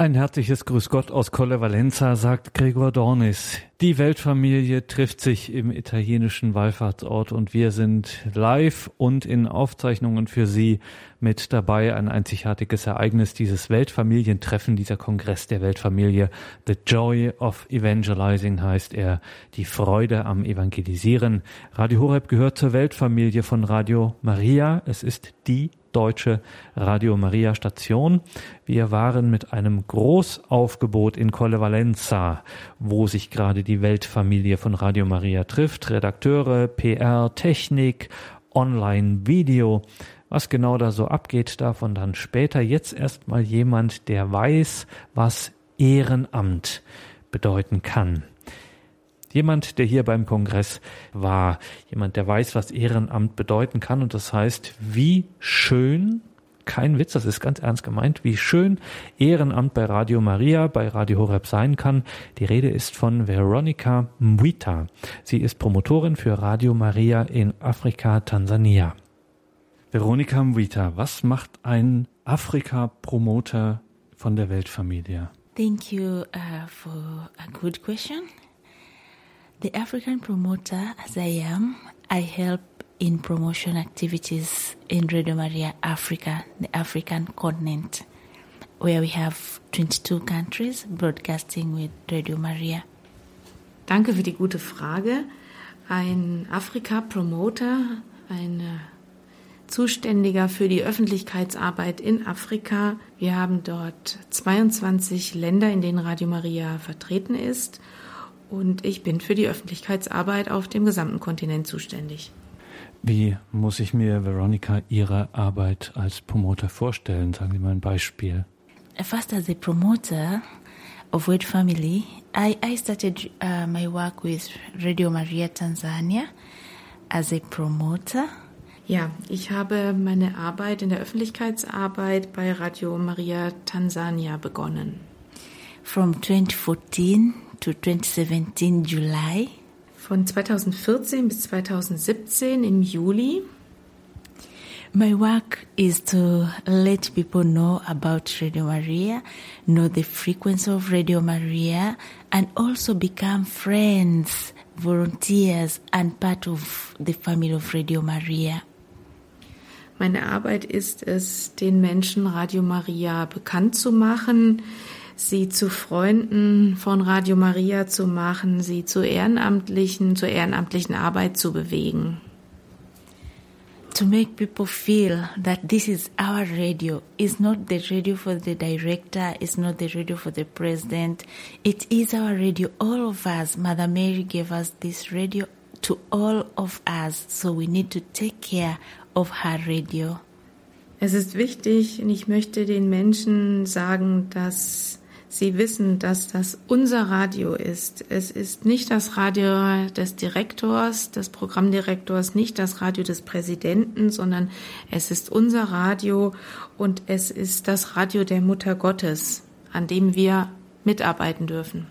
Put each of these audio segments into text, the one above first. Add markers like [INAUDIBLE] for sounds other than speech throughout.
Ein herzliches Grüß Gott aus Colle Valenza, sagt Gregor Dornis. Die Weltfamilie trifft sich im italienischen Wallfahrtsort und wir sind live und in Aufzeichnungen für Sie mit dabei. Ein einzigartiges Ereignis, dieses Weltfamilientreffen, dieser Kongress der Weltfamilie. The Joy of Evangelizing heißt er. Die Freude am Evangelisieren. Radio Horeb gehört zur Weltfamilie von Radio Maria. Es ist die deutsche Radio Maria Station. Wir waren mit einem Großaufgebot in Colle Valenza, wo sich gerade die Weltfamilie von Radio Maria trifft. Redakteure, PR, Technik, Online, Video. Was genau da so abgeht, davon dann später. Jetzt erstmal jemand, der weiß, was Ehrenamt bedeuten kann. Jemand, der hier beim Kongress war, jemand, der weiß, was Ehrenamt bedeuten kann. Und das heißt, wie schön, kein Witz, das ist ganz ernst gemeint, wie schön Ehrenamt bei Radio Maria, bei Radio Horeb sein kann. Die Rede ist von Veronica Mwita. Sie ist Promotorin für Radio Maria in Afrika, Tansania. Veronica Mwita, was macht ein Afrika-Promoter von der Weltfamilie? Thank you uh, for a good question. The African promoter, as I am, I help in promotion activities in Radio Maria Africa, the African continent, where we have 22 countries broadcasting with Radio Maria. Danke für die gute Frage. Ein Afrika-Promoter, ein Zuständiger für die Öffentlichkeitsarbeit in Afrika. Wir haben dort 22 Länder, in denen Radio Maria vertreten ist und ich bin für die Öffentlichkeitsarbeit auf dem gesamten Kontinent zuständig. Wie muss ich mir, Veronica, Ihre Arbeit als Promoter vorstellen? Sagen Sie mal ein Beispiel. First, as a promoter of Word Family, I, I started uh, my work with Radio Maria Tanzania as a promoter. Ja, ich habe meine Arbeit in der Öffentlichkeitsarbeit bei Radio Maria Tansania begonnen. From 2014 to 2017 July. Von 2014 bis 2017 im Juli. My work is to let people know about Radio Maria, know the frequency of Radio Maria, and also become friends, volunteers, and part of the family of Radio Maria. Meine Arbeit ist es, den Menschen Radio Maria bekannt zu machen, sie zu Freunden von Radio Maria zu machen, sie zu ehrenamtlichen, zur ehrenamtlichen Arbeit zu bewegen. To make people feel that this is our radio. It's not the radio for the director, it's not the radio for the president. It is our radio. All of us, Mother Mary gave us this radio to all of us, so we need to take care of her radio. Es ist wichtig und ich möchte den Menschen sagen, dass Sie wissen, dass das unser Radio ist. Es ist nicht das Radio des Direktors, des Programmdirektors, nicht das Radio des Präsidenten, sondern es ist unser Radio und es ist das Radio der Mutter Gottes, an dem wir mitarbeiten dürfen.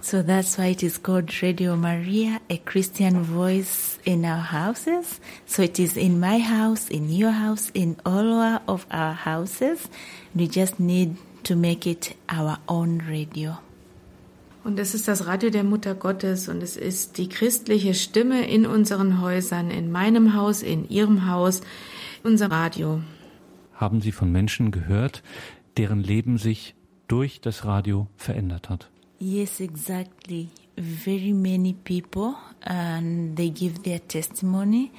So that's why it is called Radio Maria, a Christian voice in our houses. So it is in my house, in your house, in all of our houses. We just need to make it our own radio. Und es ist das Radio der Mutter Gottes und es ist die christliche Stimme in unseren Häusern, in meinem Haus, in Ihrem Haus, unser Radio. Haben Sie von Menschen gehört, deren Leben sich durch das Radio verändert hat? Yes, exactly. Very many people, and they give their testimony.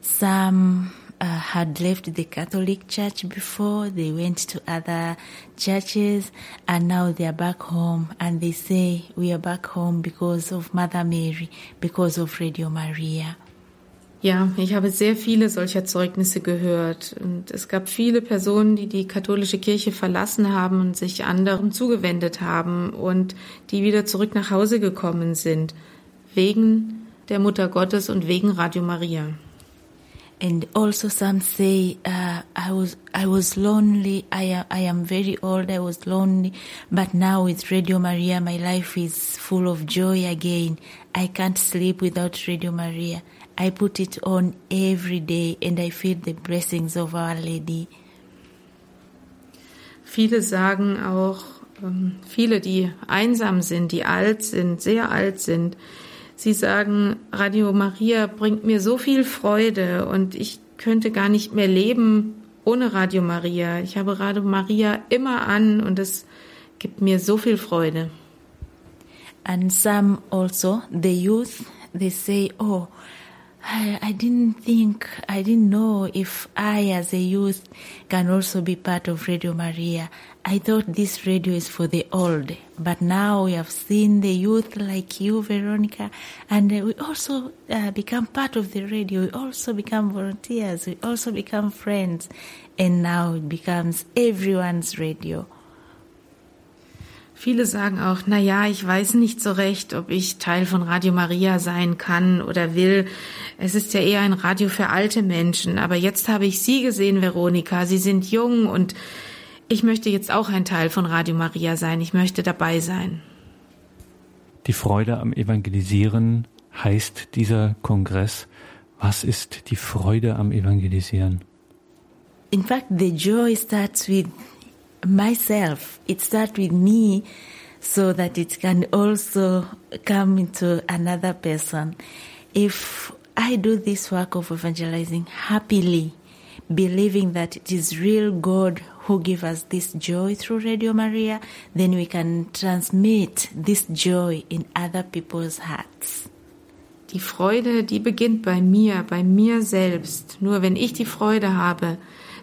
Some uh, had left the Catholic Church before, they went to other churches, and now they are back home. And they say, We are back home because of Mother Mary, because of Radio Maria. Ja, ich habe sehr viele solcher Zeugnisse gehört. Und es gab viele Personen, die die katholische Kirche verlassen haben und sich anderen zugewendet haben und die wieder zurück nach Hause gekommen sind. Wegen der Mutter Gottes und wegen Radio Maria. And also some say uh, I was I was lonely. I am I am very old. I was lonely, but now with Radio Maria, my life is full of joy again. I can't sleep without Radio Maria. I put it on every day, and I feel the blessings of Our Lady. Viele sagen auch, ähm, viele, die einsam sind, die alt sind, sehr alt sind, sie sagen, Radio Maria bringt mir so viel Freude und ich könnte gar nicht mehr leben ohne Radio Maria. Ich habe Radio Maria immer an und es gibt mir so viel Freude. And some also, the youth, they say, oh, I, I didn't think, I didn't know if I, as a youth, can also be part of Radio Maria. I thought this radio is for the old, but now we have seen the youth like you, Veronica, and we also uh, become part of the radio. We also become volunteers. We also become friends, and now it becomes everyone's radio. Viele sagen auch, na ja, ich weiß nicht so recht, ob ich Teil von Radio Maria sein kann oder will. Es ist ja eher ein Radio für alte Menschen. Aber jetzt habe ich Sie gesehen, Veronika. Sie sind jung und ich möchte jetzt auch ein Teil von Radio Maria sein. Ich möchte dabei sein. Die Freude am Evangelisieren heißt dieser Kongress. Was ist die Freude am Evangelisieren? In fact, the joy starts with myself. It starts with me so that it can also come into another person. If I do this work of evangelizing happily, believing that it is real God who give us this joy through Radio Maria, then we can transmit this joy in other people's hearts. Die Freude, die beginnt bei mir, bei mir selbst. Nur wenn ich die Freude habe,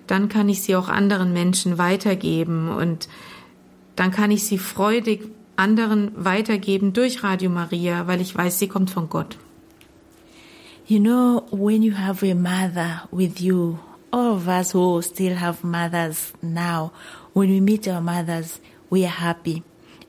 dann kann ich sie auch anderen Menschen weitergeben und dann kann ich sie freudig anderen weitergeben durch Radio Maria, weil ich weiß, sie kommt von Gott. You know, when you have a mother with you, all of us who still have mothers now, when we meet our mothers, we are happy.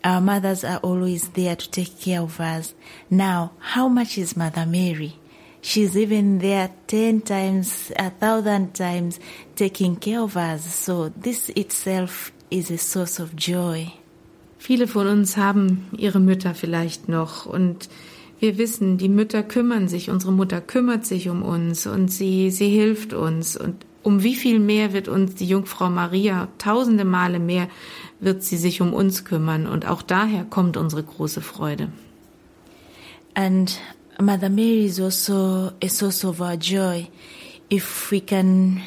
Our mothers are always there to take care of us. Now, how much is Mother Mary? She's even there 10 times, a thousand times taking care of us. So this itself is a source of joy. Viele von uns haben ihre Mütter vielleicht noch und wir wissen, die Mütter kümmern sich, unsere Mutter kümmert sich um uns und sie, sie hilft uns. Und um wie viel mehr wird uns die Jungfrau Maria, tausende Male mehr wird sie sich um uns kümmern und auch daher kommt unsere große Freude. And Mother Mary is also a source of our joy. If we can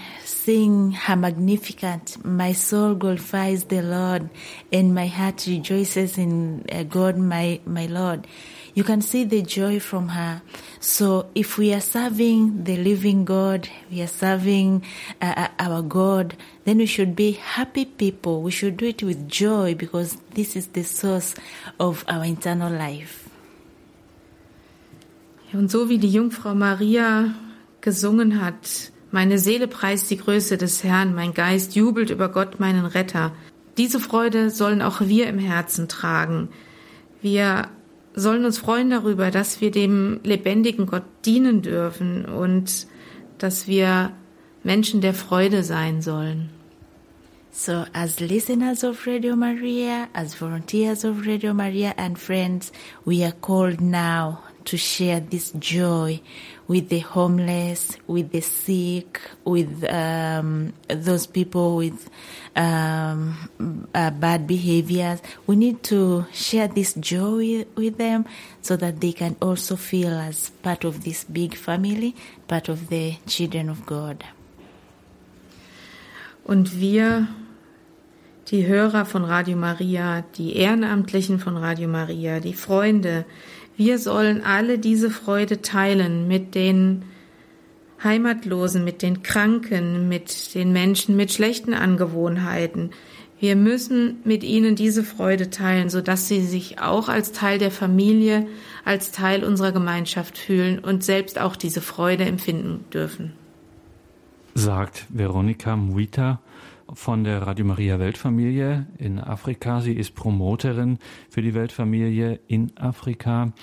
sing her Magnificat, my soul glorifies the Lord and my heart rejoices in uh, God, my, my Lord. You can see the joy from her. So if we are serving the living God, we are serving uh, our God, then we should be happy people. We should do it with joy because this is the source of our internal life. Und so wie die Jungfrau Maria gesungen hat, meine Seele preist die Größe des Herrn, mein Geist jubelt über Gott, meinen Retter. Diese Freude sollen auch wir im Herzen tragen. Wir sollen uns freuen darüber, dass wir dem lebendigen Gott dienen dürfen und dass wir Menschen der Freude sein sollen. So, as listeners of Radio Maria, as volunteers of Radio Maria and friends, we are called now to share this joy with the homeless, with the sick, with um, those people with um, uh, bad behaviors. We need to share this joy with them so that they can also feel as part of this big family, part of the children of God. Und wir, die Hörer von Radio Maria, die Ehrenamtlichen von Radio Maria, die Freunde, wir sollen alle diese Freude teilen mit den Heimatlosen, mit den Kranken, mit den Menschen mit schlechten Angewohnheiten. Wir müssen mit ihnen diese Freude teilen, sodass sie sich auch als Teil der Familie, als Teil unserer Gemeinschaft fühlen und selbst auch diese Freude empfinden dürfen. Sagt Veronika Muita von der Radio Maria Weltfamilie in Afrika. Sie ist Promoterin für die Weltfamilie in Afrika.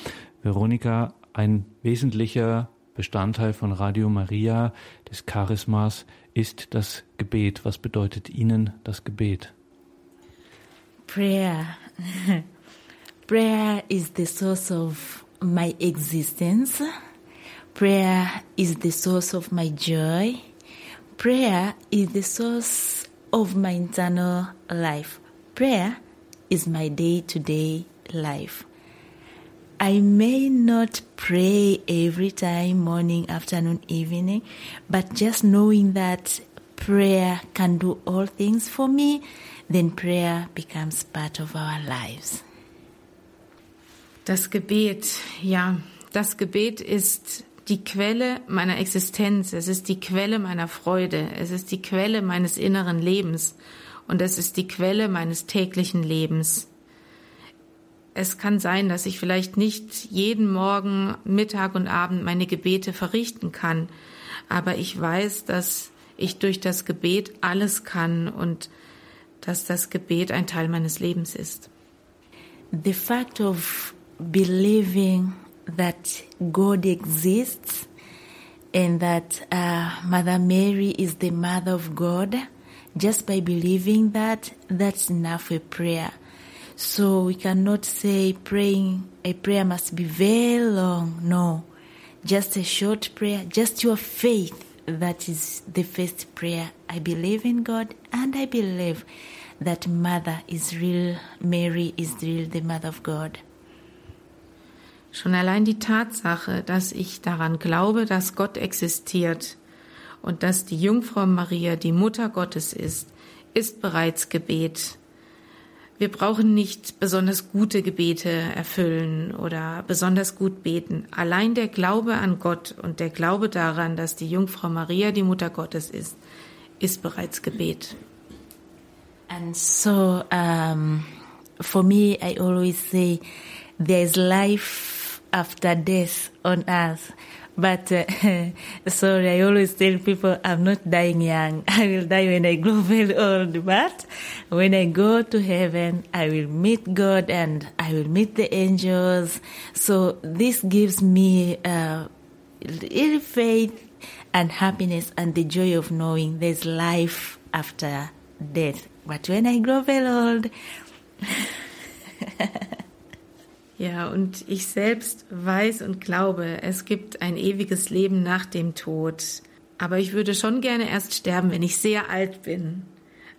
Veronika, ein wesentlicher Bestandteil von Radio Maria, des Charismas, ist das Gebet. Was bedeutet Ihnen das Gebet? Prayer. [LAUGHS] Prayer is the source of my existence. Prayer is the source of my joy. Prayer is the source of my internal life. Prayer is my day to day life. I may not pray every time, morning, afternoon, evening, but just knowing that prayer can do all things for me, then prayer becomes part of our lives. Das Gebet, ja, das Gebet ist die Quelle meiner Existenz, es ist die Quelle meiner Freude, es ist die Quelle meines inneren Lebens und es ist die Quelle meines täglichen Lebens. Es kann sein, dass ich vielleicht nicht jeden Morgen, Mittag und Abend meine Gebete verrichten kann, aber ich weiß, dass ich durch das Gebet alles kann und dass das Gebet ein Teil meines Lebens ist. The fact of believing that God exists and that uh, Mother Mary is the mother of God, just by believing that, that's enough for prayer. So we cannot say praying, a prayer must be very long. No, just a short prayer, just your faith. That is the first prayer. I believe in God and I believe that Mother is real, Mary is real, the Mother of God. Schon allein die Tatsache, dass ich daran glaube, dass Gott existiert und dass die Jungfrau Maria die Mutter Gottes ist, ist bereits Gebet. Wir brauchen nicht besonders gute Gebete erfüllen oder besonders gut beten. Allein der Glaube an Gott und der Glaube daran, dass die Jungfrau Maria die Mutter Gottes ist, ist bereits Gebet. And so, um, for me, I always say, there is life after death on earth. But uh, [LAUGHS] sorry, I always tell people I'm not dying young. [LAUGHS] I will die when I grow [LAUGHS] very old. But when I go to heaven, I will meet God and I will meet the angels. So this gives me uh, real faith and happiness and the joy of knowing there's life after death. But when I grow very old, Ja, und ich selbst weiß und glaube, es gibt ein ewiges Leben nach dem Tod. Aber ich würde schon gerne erst sterben, wenn ich sehr alt bin.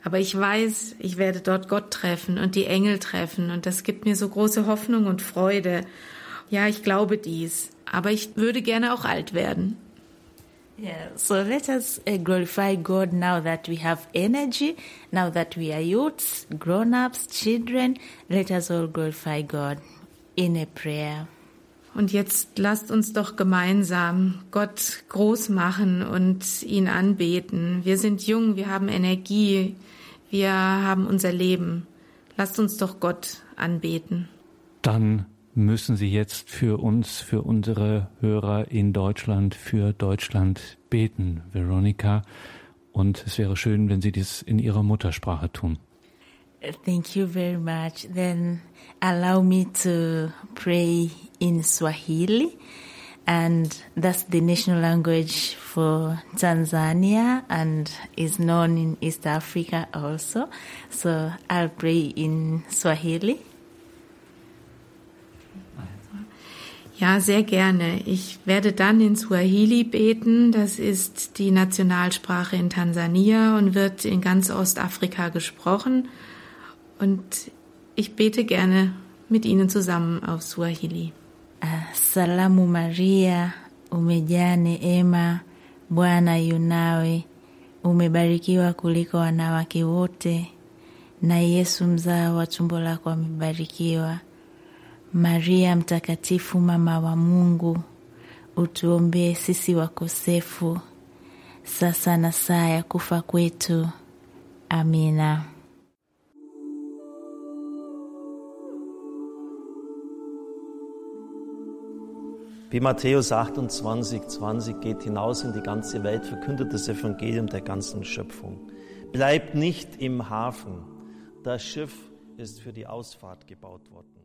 Aber ich weiß, ich werde dort Gott treffen und die Engel treffen und das gibt mir so große Hoffnung und Freude. Ja, ich glaube dies. Aber ich würde gerne auch alt werden. Yeah, so let us uh, glorify God now that we have energy, now that we are youths, grown ups, children. Let us all glorify God in a prayer. Und jetzt lasst uns doch gemeinsam Gott groß machen und ihn anbeten. Wir sind jung, wir haben Energie, wir haben unser Leben. Lasst uns doch Gott anbeten. Dann müssen Sie jetzt für uns, für unsere Hörer in Deutschland, für Deutschland beten, Veronika. Und es wäre schön, wenn Sie dies in Ihrer Muttersprache tun. Thank you very much. Then allow me to pray in Swahili. And that's the national language for Tanzania and is known in East Africa also. So I'll pray in Swahili. Ja, sehr gerne. Ich werde dann in Swahili beten. Das ist die Nationalsprache in Tansania und wird in ganz Ostafrika gesprochen. Und ich bete gerne mit Ihnen zusammen auf Swahili. Salamu Maria, umejaa neema, Bwana yunawe, umebarikiwa kuliko wanawake wote, na Yesu mzao wa tumbo lako amebarikiwa. Maria mtakatifu, mama wa Mungu, utuombee sisi wakosefu, sasa na saa ya kufa kwetu. Amina. Wie Matthäus 28, 20 geht hinaus in die ganze Welt, verkündet das Evangelium der ganzen Schöpfung. Bleibt nicht im Hafen. Das Schiff ist für die Ausfahrt gebaut worden.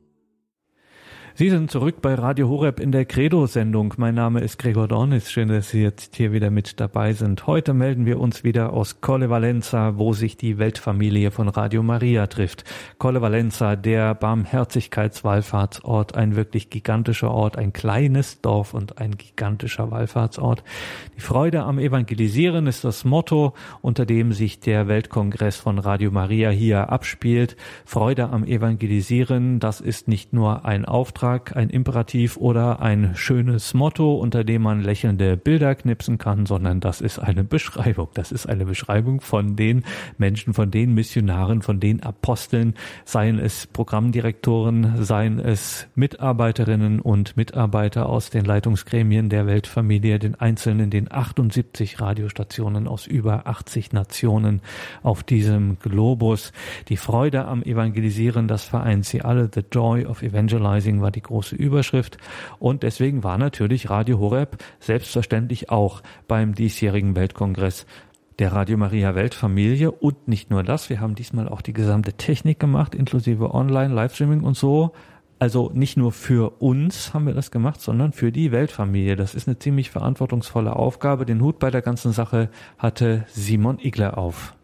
Sie sind zurück bei Radio Horeb in der Credo-Sendung. Mein Name ist Gregor Dornis. Schön, dass Sie jetzt hier wieder mit dabei sind. Heute melden wir uns wieder aus Colle Valenza, wo sich die Weltfamilie von Radio Maria trifft. Colle Valenza, der Barmherzigkeitswallfahrtsort, ein wirklich gigantischer Ort, ein kleines Dorf und ein gigantischer Wallfahrtsort. Die Freude am Evangelisieren ist das Motto, unter dem sich der Weltkongress von Radio Maria hier abspielt. Freude am Evangelisieren, das ist nicht nur ein Auftrag, Auftrag, ein Imperativ oder ein schönes Motto, unter dem man lächelnde Bilder knipsen kann, sondern das ist eine Beschreibung. Das ist eine Beschreibung von den Menschen, von den Missionaren, von den Aposteln, seien es Programmdirektoren, seien es Mitarbeiterinnen und Mitarbeiter aus den Leitungsgremien der Weltfamilie, den einzelnen, den 78 Radiostationen aus über 80 Nationen auf diesem Globus. Die Freude am Evangelisieren, das vereint sie alle. The Joy of Evangelizing war die große Überschrift. Und deswegen war natürlich Radio Horeb selbstverständlich auch beim diesjährigen Weltkongress der Radio Maria Weltfamilie und nicht nur das, wir haben diesmal auch die gesamte Technik gemacht, inklusive Online, Livestreaming und so. Also nicht nur für uns haben wir das gemacht, sondern für die Weltfamilie. Das ist eine ziemlich verantwortungsvolle Aufgabe. Den Hut bei der ganzen Sache hatte Simon Igler auf.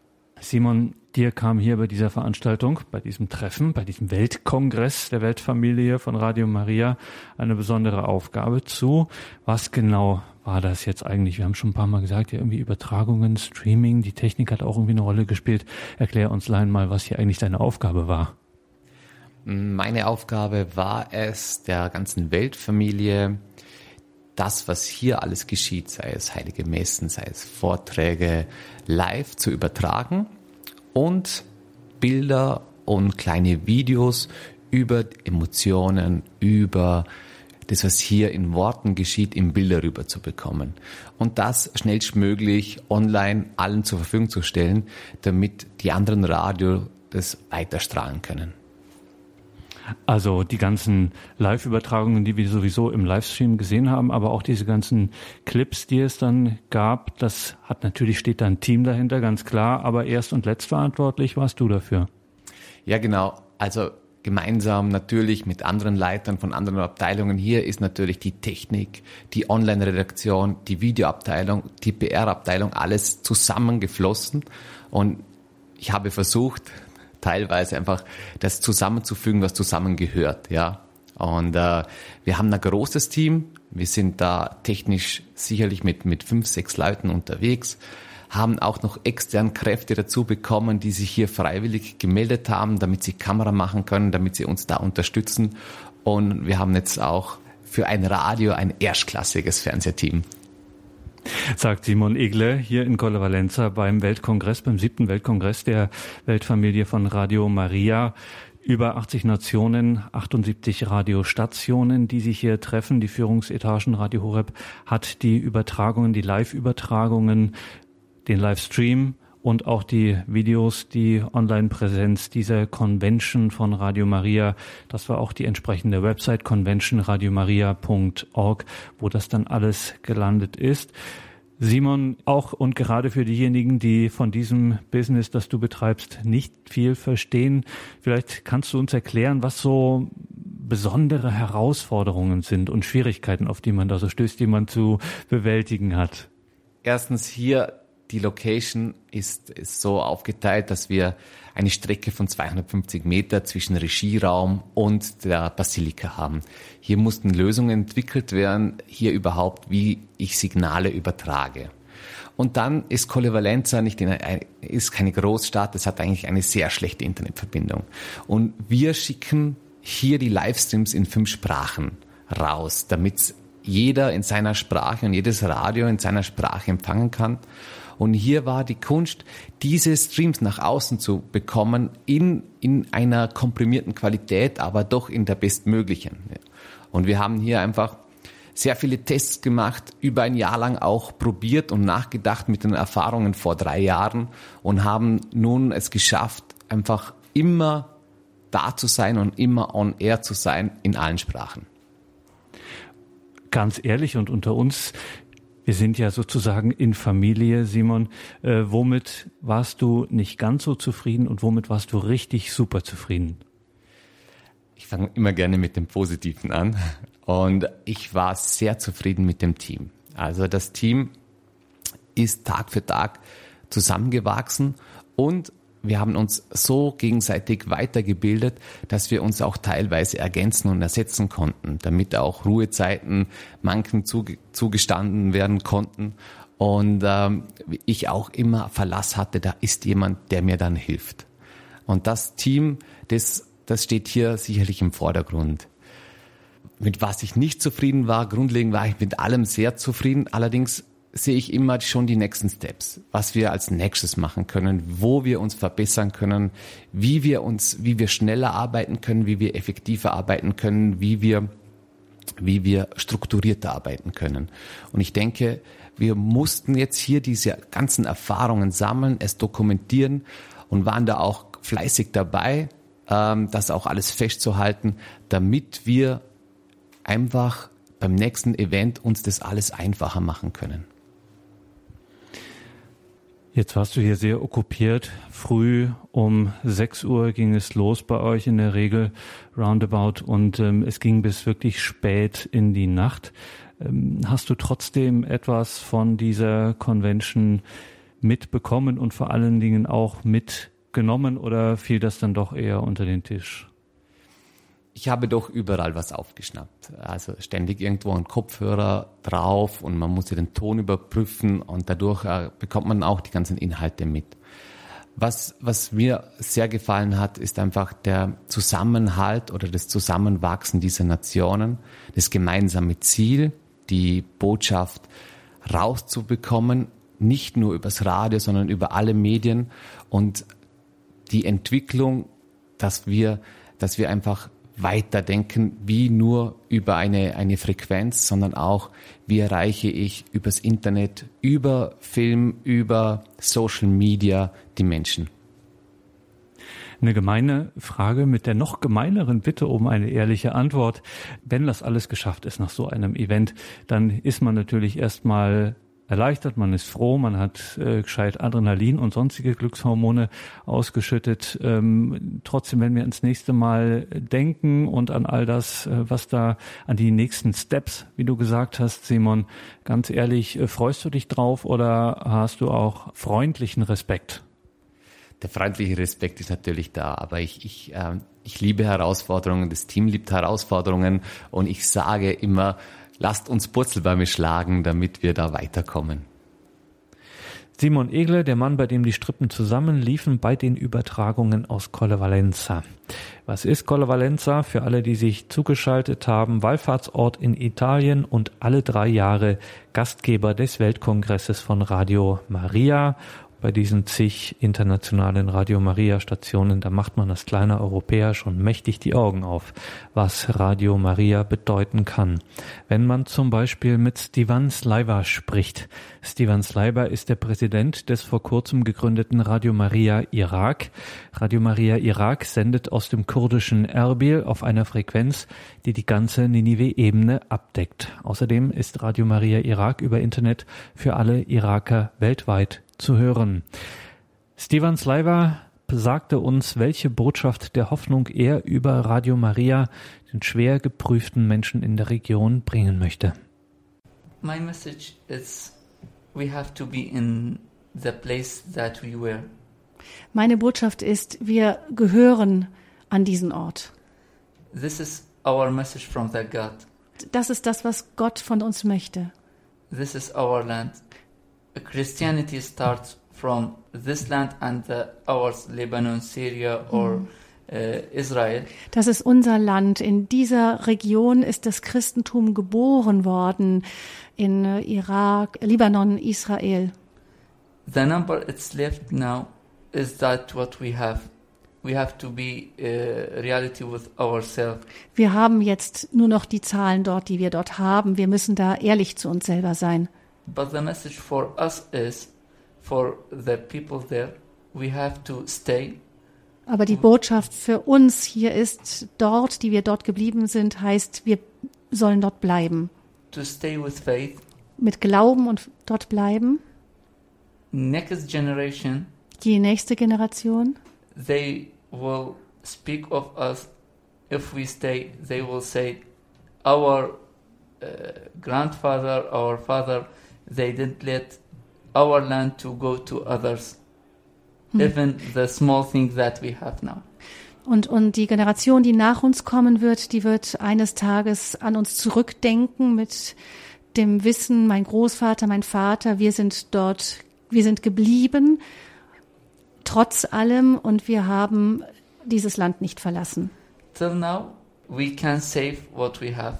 Simon, dir kam hier bei dieser Veranstaltung, bei diesem Treffen, bei diesem Weltkongress der Weltfamilie von Radio Maria eine besondere Aufgabe zu. Was genau war das jetzt eigentlich? Wir haben schon ein paar Mal gesagt, ja, irgendwie Übertragungen, Streaming, die Technik hat auch irgendwie eine Rolle gespielt. Erklär uns Lein mal, was hier eigentlich deine Aufgabe war. Meine Aufgabe war es, der ganzen Weltfamilie das, was hier alles geschieht, sei es heilige Messen, sei es Vorträge, live zu übertragen und Bilder und kleine Videos über Emotionen, über das, was hier in Worten geschieht, in Bilder rüber zu bekommen. Und das schnellstmöglich online allen zur Verfügung zu stellen, damit die anderen Radio das weiterstrahlen können. Also die ganzen Live-Übertragungen, die wir sowieso im Livestream gesehen haben, aber auch diese ganzen Clips, die es dann gab, das hat natürlich steht da ein Team dahinter, ganz klar, aber erst und letztverantwortlich warst du dafür. Ja, genau. Also gemeinsam natürlich mit anderen Leitern von anderen Abteilungen. Hier ist natürlich die Technik, die Online-Redaktion, die Videoabteilung, die PR-Abteilung, alles zusammengeflossen. Und ich habe versucht, teilweise einfach das zusammenzufügen, was zusammengehört, ja. Und äh, wir haben ein großes Team. Wir sind da technisch sicherlich mit, mit fünf, sechs Leuten unterwegs, haben auch noch extern Kräfte dazu bekommen, die sich hier freiwillig gemeldet haben, damit sie Kamera machen können, damit sie uns da unterstützen. Und wir haben jetzt auch für ein Radio ein erstklassiges Fernsehteam sagt Simon Egle hier in Colle Valenza beim Weltkongress, beim siebten Weltkongress der Weltfamilie von Radio Maria. Über 80 Nationen, 78 Radiostationen, die sich hier treffen. Die Führungsetagen Radio Horeb hat die Übertragungen, die Live-Übertragungen, den Livestream und auch die Videos, die Online-Präsenz dieser Convention von Radio Maria. Das war auch die entsprechende Website conventionradiomaria.org, wo das dann alles gelandet ist. Simon, auch und gerade für diejenigen, die von diesem Business, das du betreibst, nicht viel verstehen, vielleicht kannst du uns erklären, was so besondere Herausforderungen sind und Schwierigkeiten, auf die man da so stößt, die man zu bewältigen hat. Erstens hier die Location ist, ist so aufgeteilt, dass wir eine Strecke von 250 Meter zwischen Regieraum und der Basilika haben. Hier mussten Lösungen entwickelt werden, hier überhaupt, wie ich Signale übertrage. Und dann ist Colle Valenza nicht in eine, ist keine Großstadt, es hat eigentlich eine sehr schlechte Internetverbindung. Und wir schicken hier die Livestreams in fünf Sprachen raus, damit jeder in seiner Sprache und jedes Radio in seiner Sprache empfangen kann. Und hier war die Kunst, diese Streams nach außen zu bekommen in, in einer komprimierten Qualität, aber doch in der bestmöglichen. Und wir haben hier einfach sehr viele Tests gemacht, über ein Jahr lang auch probiert und nachgedacht mit den Erfahrungen vor drei Jahren und haben nun es geschafft, einfach immer da zu sein und immer on air zu sein in allen Sprachen. Ganz ehrlich und unter uns, wir sind ja sozusagen in Familie, Simon. Äh, womit warst du nicht ganz so zufrieden und womit warst du richtig super zufrieden? ich fange immer gerne mit dem Positiven an. Und ich war sehr zufrieden mit dem Team. Also das Team ist Tag für Tag zusammengewachsen und wir haben uns so gegenseitig weitergebildet, dass wir uns auch teilweise ergänzen und ersetzen konnten, damit auch Ruhezeiten manchen zugestanden werden konnten und ähm, ich auch immer Verlass hatte, da ist jemand, der mir dann hilft. Und das Team, das, das steht hier sicherlich im Vordergrund. Mit was ich nicht zufrieden war, grundlegend war ich mit allem sehr zufrieden, allerdings sehe ich immer schon die nächsten Steps, was wir als nächstes machen können, wo wir uns verbessern können, wie wir uns, wie wir schneller arbeiten können, wie wir effektiver arbeiten können, wie wir, wie wir strukturierter arbeiten können. Und ich denke, wir mussten jetzt hier diese ganzen Erfahrungen sammeln, es dokumentieren und waren da auch fleißig dabei, ähm, das auch alles festzuhalten, damit wir einfach beim nächsten Event uns das alles einfacher machen können. Jetzt warst du hier sehr okkupiert. Früh um 6 Uhr ging es los bei euch in der Regel roundabout und ähm, es ging bis wirklich spät in die Nacht. Ähm, hast du trotzdem etwas von dieser Convention mitbekommen und vor allen Dingen auch mitgenommen oder fiel das dann doch eher unter den Tisch? Ich habe doch überall was aufgeschnappt. Also ständig irgendwo ein Kopfhörer drauf und man muss den Ton überprüfen und dadurch äh, bekommt man auch die ganzen Inhalte mit. Was, was mir sehr gefallen hat, ist einfach der Zusammenhalt oder das Zusammenwachsen dieser Nationen, das gemeinsame Ziel, die Botschaft rauszubekommen, nicht nur übers Radio, sondern über alle Medien und die Entwicklung, dass wir, dass wir einfach weiterdenken, wie nur über eine, eine Frequenz, sondern auch, wie erreiche ich übers Internet, über Film, über Social Media die Menschen. Eine gemeine Frage mit der noch gemeineren Bitte um eine ehrliche Antwort. Wenn das alles geschafft ist nach so einem Event, dann ist man natürlich erstmal erleichtert, man ist froh, man hat äh, gescheit Adrenalin und sonstige Glückshormone ausgeschüttet. Ähm, trotzdem, wenn wir ins nächste Mal denken und an all das, äh, was da an die nächsten Steps, wie du gesagt hast, Simon, ganz ehrlich, äh, freust du dich drauf oder hast du auch freundlichen Respekt? Der freundliche Respekt ist natürlich da, aber ich, ich, äh, ich liebe Herausforderungen, das Team liebt Herausforderungen und ich sage immer, lasst uns Purzelbäume schlagen, damit wir da weiterkommen. Simon Egle, der Mann, bei dem die Strippen zusammenliefen bei den Übertragungen aus Colle Valenza. Was ist Colle Valenza? Für alle, die sich zugeschaltet haben, Wallfahrtsort in Italien und alle drei Jahre Gastgeber des Weltkongresses von Radio Maria bei diesen zig internationalen Radio Maria Stationen, da macht man als kleiner Europäer schon mächtig die Augen auf, was Radio Maria bedeuten kann. Wenn man zum Beispiel mit Stivan Sliver spricht. Stivan Sliver ist der Präsident des vor kurzem gegründeten Radio Maria Irak. Radio Maria Irak sendet aus dem kurdischen Erbil auf einer Frequenz, die die ganze Ninive-Ebene abdeckt. Außerdem ist Radio Maria Irak über Internet für alle Iraker weltweit zu hören. Steven Sliver sagte uns, welche Botschaft der Hoffnung er über Radio Maria den schwer geprüften Menschen in der Region bringen möchte. My message is we have to be in the place that we were. Meine Botschaft ist, wir gehören an diesen Ort. This is our message from the God. Das ist das, was Gott von uns möchte. This is our land. Christianity starts from this land and ours, Lebanon, Syria or äh, Israel. Das ist unser Land. In dieser Region ist das Christentum geboren worden. In äh, Irak, Libanon, Israel. The number it's left now is that what we have. We have to be uh, reality with ourselves. Wir haben jetzt nur noch die Zahlen dort, die wir dort haben. Wir müssen da ehrlich zu uns selber sein. But the message for us is, for the people there, we have to stay. Aber die Botschaft für uns hier ist, dort, die wir dort geblieben sind, heißt, wir sollen dort bleiben. To stay with faith. Mit Glauben und dort bleiben. Next generation. Die nächste Generation. They will speak of us if we stay, they will say, our uh, grandfather, our father, they didn't let our land to go to others, Hm. even the small things that we have now. Und, und die Generation, die nach uns kommen wird, die wird eines Tages an uns zurückdenken mit dem Wissen, mein Großvater, mein Vater, wir sind dort, wir sind geblieben, trotz allem, und wir haben dieses Land nicht verlassen. Till now, we can save what we have.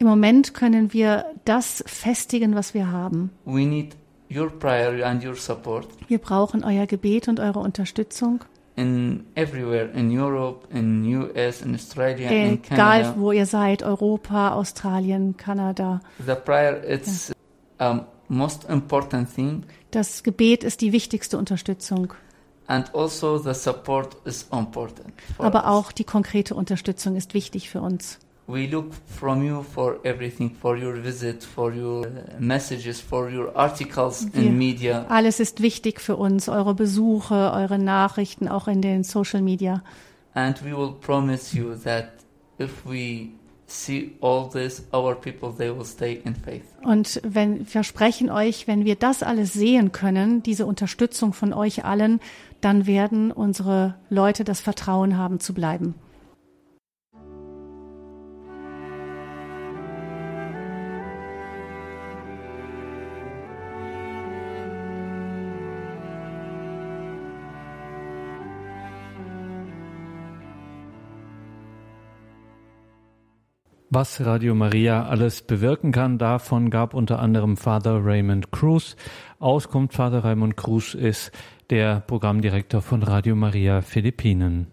Im Moment können wir das festigen, was wir haben. We need your prayer and your support Wir brauchen euer Gebet und eure Unterstützung. in everywhere in Europe, in US, in Australia, in Egal, Canada. wo ihr seid, Europa, Australien, Kanada. The prayer it's a most important thing, Das Gebet ist die wichtigste Unterstützung. and also the support is important. Aber us. auch die konkrete Unterstützung ist wichtig für uns. We look from you for everything, for your visit, for your uh, messages, for your articles Wir- in media, Alles ist wichtig für uns, eure Besuche, eure Nachrichten, auch in den Social Media. and we will promise you that if we see all this, our people they will stay in faith. Und wenn wir versprechen euch, wenn wir das alles sehen können, diese Unterstützung von euch allen, dann werden unsere Leute das Vertrauen haben zu bleiben. Was Radio Maria alles bewirken kann, davon gab unter anderem Father Raymond Cruz. Auskunft Father Raymond Cruz ist der Programmdirektor von Radio Maria Philippinen.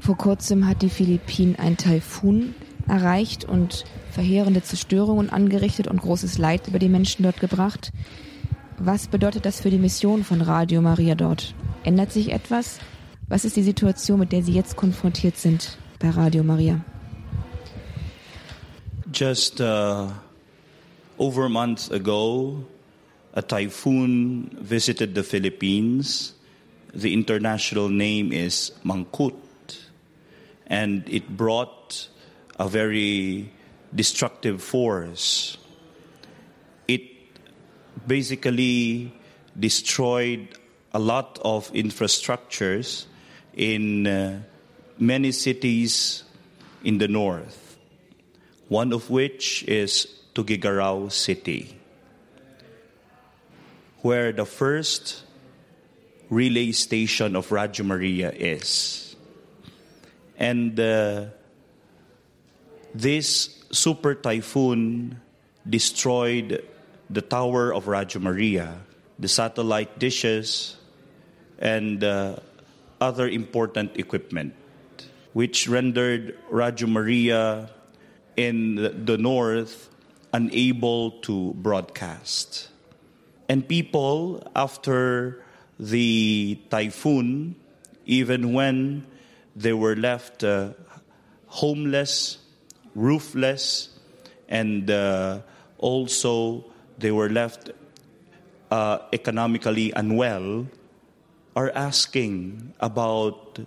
Vor kurzem hat die Philippinen ein Taifun erreicht und verheerende Zerstörungen angerichtet und großes Leid über die Menschen dort gebracht. Was bedeutet das für die Mission von Radio Maria dort? Ändert sich etwas? Was ist die Situation, mit der Sie jetzt konfrontiert sind bei Radio Maria? Just uh, over a month ago, a typhoon visited the Philippines. The international name is Mangkut, and it brought a very destructive force. It basically destroyed a lot of infrastructures in uh, many cities in the north one of which is Tugigarao City, where the first relay station of Radio Maria is. And uh, this super typhoon destroyed the tower of Radio Maria, the satellite dishes, and uh, other important equipment, which rendered Radio Maria in the- north unable to broadcast. And people, after the typhoon, even when they were left uh, homeless, roofless, and uh, also they were left uh, economically unwell, are asking about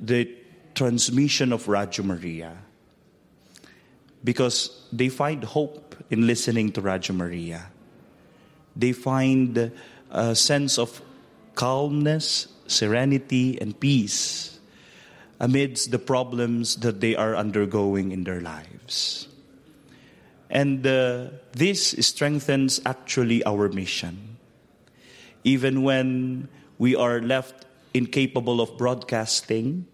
the transmission of Radio Maria because they find hope in listening to Radio Maria. They find a sense of calmness, serenity, and peace amidst the problems that they are undergoing in their lives. And uh, this strengthens actually our mission. Even when we are left incapable of broadcasting,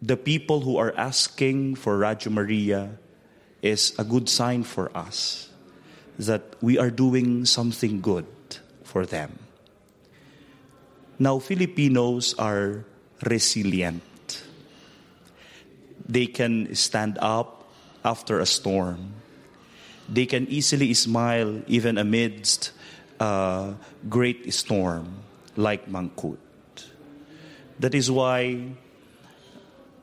the people who are asking for Radio Maria is a good sign for us that we are doing something good for them. Now, Filipinos are resilient. They can stand up after a storm. They can easily smile even amidst a great storm like Mangkut. That is why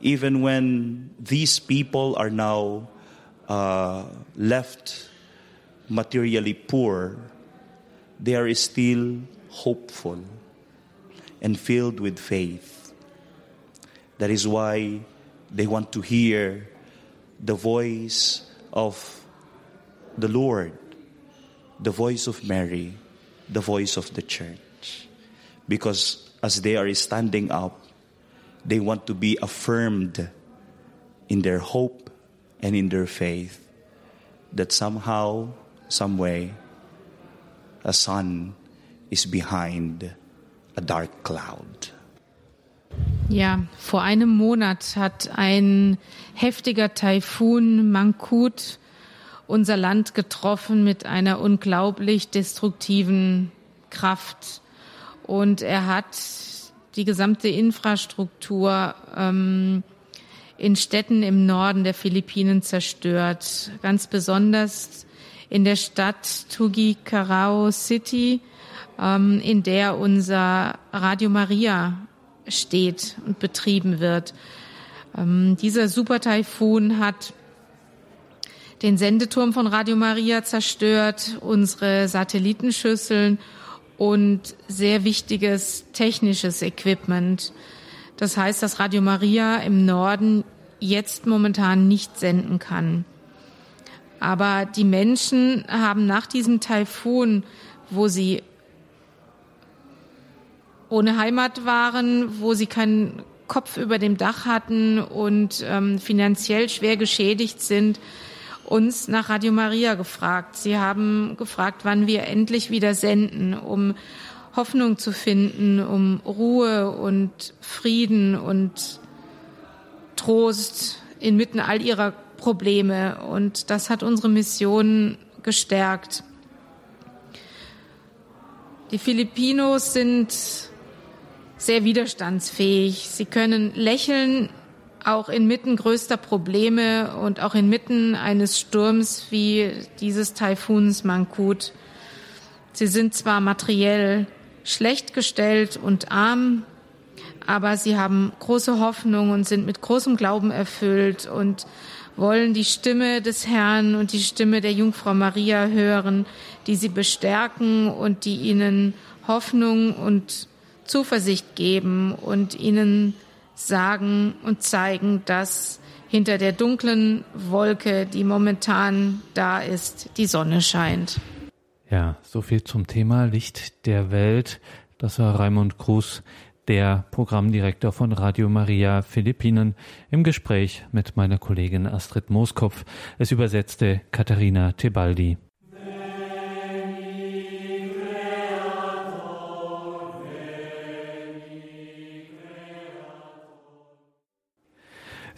even when these people are now uh, left materially poor, they are still hopeful and filled with faith. That is why They want to hear the voice of the Lord, the voice of Mary, the voice of the church. Because as they are standing up, they want to be affirmed in their hope and in their faith that somehow, some way, a sun is behind a dark cloud. Ja, vor einem Monat hat ein heftiger Taifun Mangkut unser Land getroffen mit einer unglaublich destruktiven Kraft. Und er hat die gesamte Infrastruktur ähm, in Städten im Norden der Philippinen zerstört. Ganz besonders in der Stadt Tuguegarao City, ähm, in der unser Radio Maria steht und betrieben wird. Ähm, dieser Super-Taifun hat den Sendeturm von Radio Maria zerstört, unsere Satellitenschüsseln und sehr wichtiges technisches Equipment. Das heißt, dass Radio Maria im Norden jetzt momentan nicht senden kann. Aber die Menschen haben nach diesem Taifun, wo sie ohne Heimat waren, wo sie keinen Kopf über dem Dach hatten und ähm, finanziell schwer geschädigt sind, uns nach Radio Maria gefragt. Sie haben gefragt, wann wir endlich wieder senden, um Hoffnung zu finden, um Ruhe und Frieden und Trost inmitten all ihrer Probleme. Und das hat unsere Mission gestärkt. Die Filipinos sind sehr widerstandsfähig. Sie können lächeln, auch inmitten größter Probleme und auch inmitten eines Sturms wie dieses Taifuns Mangkut. Sie sind zwar materiell schlecht gestellt und arm, aber sie haben große Hoffnung und sind mit großem Glauben erfüllt und wollen die Stimme des Herrn und die Stimme der Jungfrau Maria hören, die sie bestärken und die ihnen Hoffnung und Zuversicht geben und ihnen sagen und zeigen, dass hinter der dunklen Wolke, die momentan da ist, die Sonne scheint. Ja, so viel zum Thema Licht der Welt. Das war Raimund Cruz, der Programmdirektor von Radio Maria Philippinen, im Gespräch mit meiner Kollegin Astrid Mooskopf. Es übersetzte Katharina Tebaldi.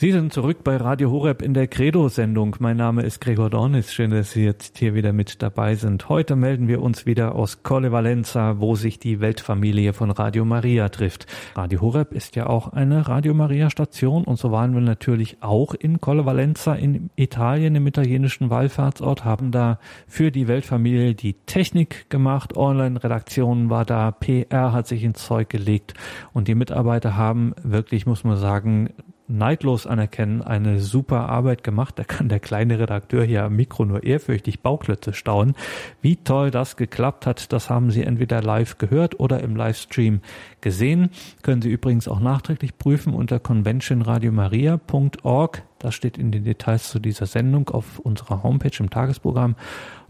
Sie sind zurück bei Radio Horeb in der Credo-Sendung. Mein Name ist Gregor Dornis. Schön, dass Sie jetzt hier wieder mit dabei sind. Heute melden wir uns wieder aus Colle Valenza, wo sich die Weltfamilie von Radio Maria trifft. Radio Horeb ist ja auch eine Radio Maria Station und so waren wir natürlich auch in Colle Valenza in Italien, im italienischen Wallfahrtsort, haben da für die Weltfamilie die Technik gemacht, Online-Redaktion war da, PR hat sich ins Zeug gelegt und die Mitarbeiter haben wirklich, muss man sagen, neidlos anerkennen, eine super Arbeit gemacht. Da kann der kleine Redakteur hier am Mikro nur ehrfürchtig Bauklötze staunen. Wie toll das geklappt hat, das haben Sie entweder live gehört oder im Livestream gesehen. Können Sie übrigens auch nachträglich prüfen unter conventionradiomaria.org. Das steht in den Details zu dieser Sendung auf unserer Homepage im Tagesprogramm.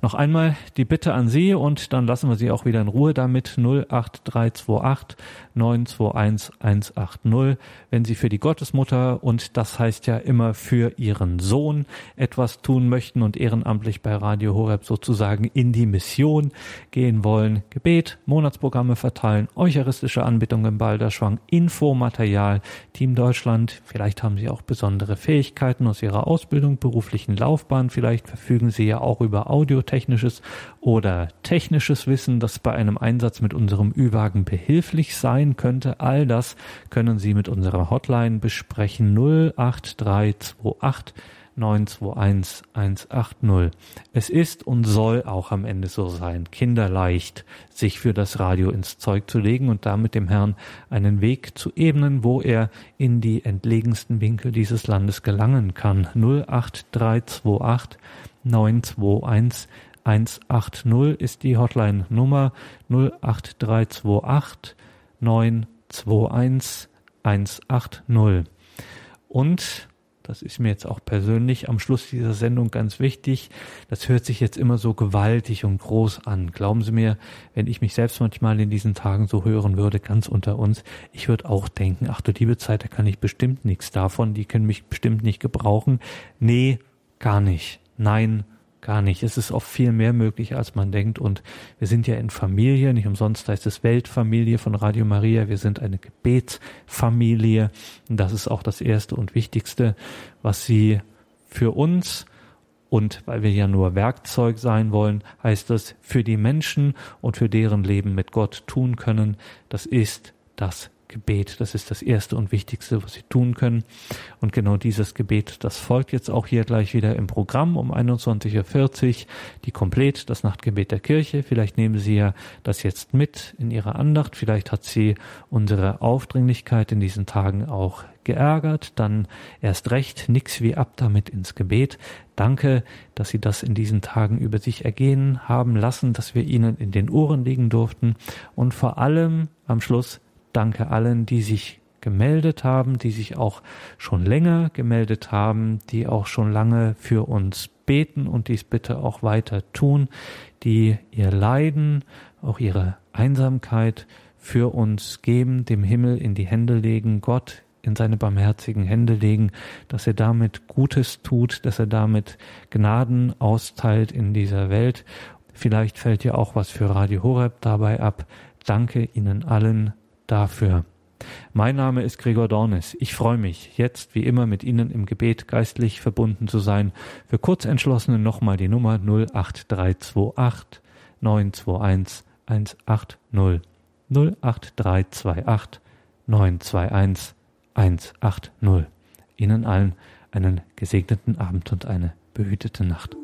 Noch einmal die Bitte an Sie und dann lassen wir Sie auch wieder in Ruhe damit 08328 921 180. Wenn Sie für die Gottesmutter und das heißt ja immer für Ihren Sohn etwas tun möchten und ehrenamtlich bei Radio Horeb sozusagen in die Mission gehen wollen, Gebet, Monatsprogramme verteilen, eucharistische Anbetung im Balderschwang, Infomaterial, Team Deutschland, vielleicht haben Sie auch besondere Fähigkeiten aus Ihrer Ausbildung, beruflichen Laufbahn, vielleicht verfügen Sie ja auch über Audio technisches oder technisches Wissen, das bei einem Einsatz mit unserem Ü-Wagen behilflich sein könnte. All das können Sie mit unserer Hotline besprechen 08328 921 180. Es ist und soll auch am Ende so sein, kinderleicht, sich für das Radio ins Zeug zu legen und damit dem Herrn einen Weg zu ebnen, wo er in die entlegensten Winkel dieses Landes gelangen kann. 08328 921 180 ist die Hotline-Nummer 08328 921 180. Und das ist mir jetzt auch persönlich am Schluss dieser Sendung ganz wichtig. Das hört sich jetzt immer so gewaltig und groß an. Glauben Sie mir, wenn ich mich selbst manchmal in diesen Tagen so hören würde, ganz unter uns, ich würde auch denken, ach du liebe Zeit, da kann ich bestimmt nichts davon, die können mich bestimmt nicht gebrauchen. Nee, gar nicht. Nein, Gar nicht. Es ist oft viel mehr möglich, als man denkt. Und wir sind ja in Familie, nicht umsonst heißt es Weltfamilie von Radio Maria. Wir sind eine Gebetsfamilie. Und das ist auch das Erste und Wichtigste, was Sie für uns und weil wir ja nur Werkzeug sein wollen, heißt das für die Menschen und für deren Leben mit Gott tun können. Das ist das Gebet. Das ist das Erste und Wichtigste, was Sie tun können. Und genau dieses Gebet, das folgt jetzt auch hier gleich wieder im Programm um 21.40 Uhr. Die Komplett, das Nachtgebet der Kirche. Vielleicht nehmen Sie ja das jetzt mit in Ihre Andacht. Vielleicht hat Sie unsere Aufdringlichkeit in diesen Tagen auch geärgert. Dann erst recht nix wie ab damit ins Gebet. Danke, dass Sie das in diesen Tagen über sich ergehen haben lassen, dass wir Ihnen in den Ohren liegen durften. Und vor allem am Schluss Danke allen, die sich gemeldet haben, die sich auch schon länger gemeldet haben, die auch schon lange für uns beten und dies bitte auch weiter tun, die ihr Leiden, auch ihre Einsamkeit für uns geben, dem Himmel in die Hände legen, Gott in seine barmherzigen Hände legen, dass er damit Gutes tut, dass er damit Gnaden austeilt in dieser Welt. Vielleicht fällt ja auch was für Radio Horeb dabei ab. Danke Ihnen allen dafür. Mein Name ist Gregor Dornis. Ich freue mich, jetzt wie immer mit Ihnen im Gebet geistlich verbunden zu sein. Für Kurzentschlossene nochmal die Nummer 08328 921 180 08328 921 180. Ihnen allen einen gesegneten Abend und eine behütete Nacht.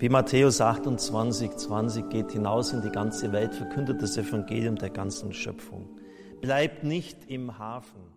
Wie Matthäus 28, 20 geht hinaus in die ganze Welt, verkündet das Evangelium der ganzen Schöpfung. Bleibt nicht im Hafen.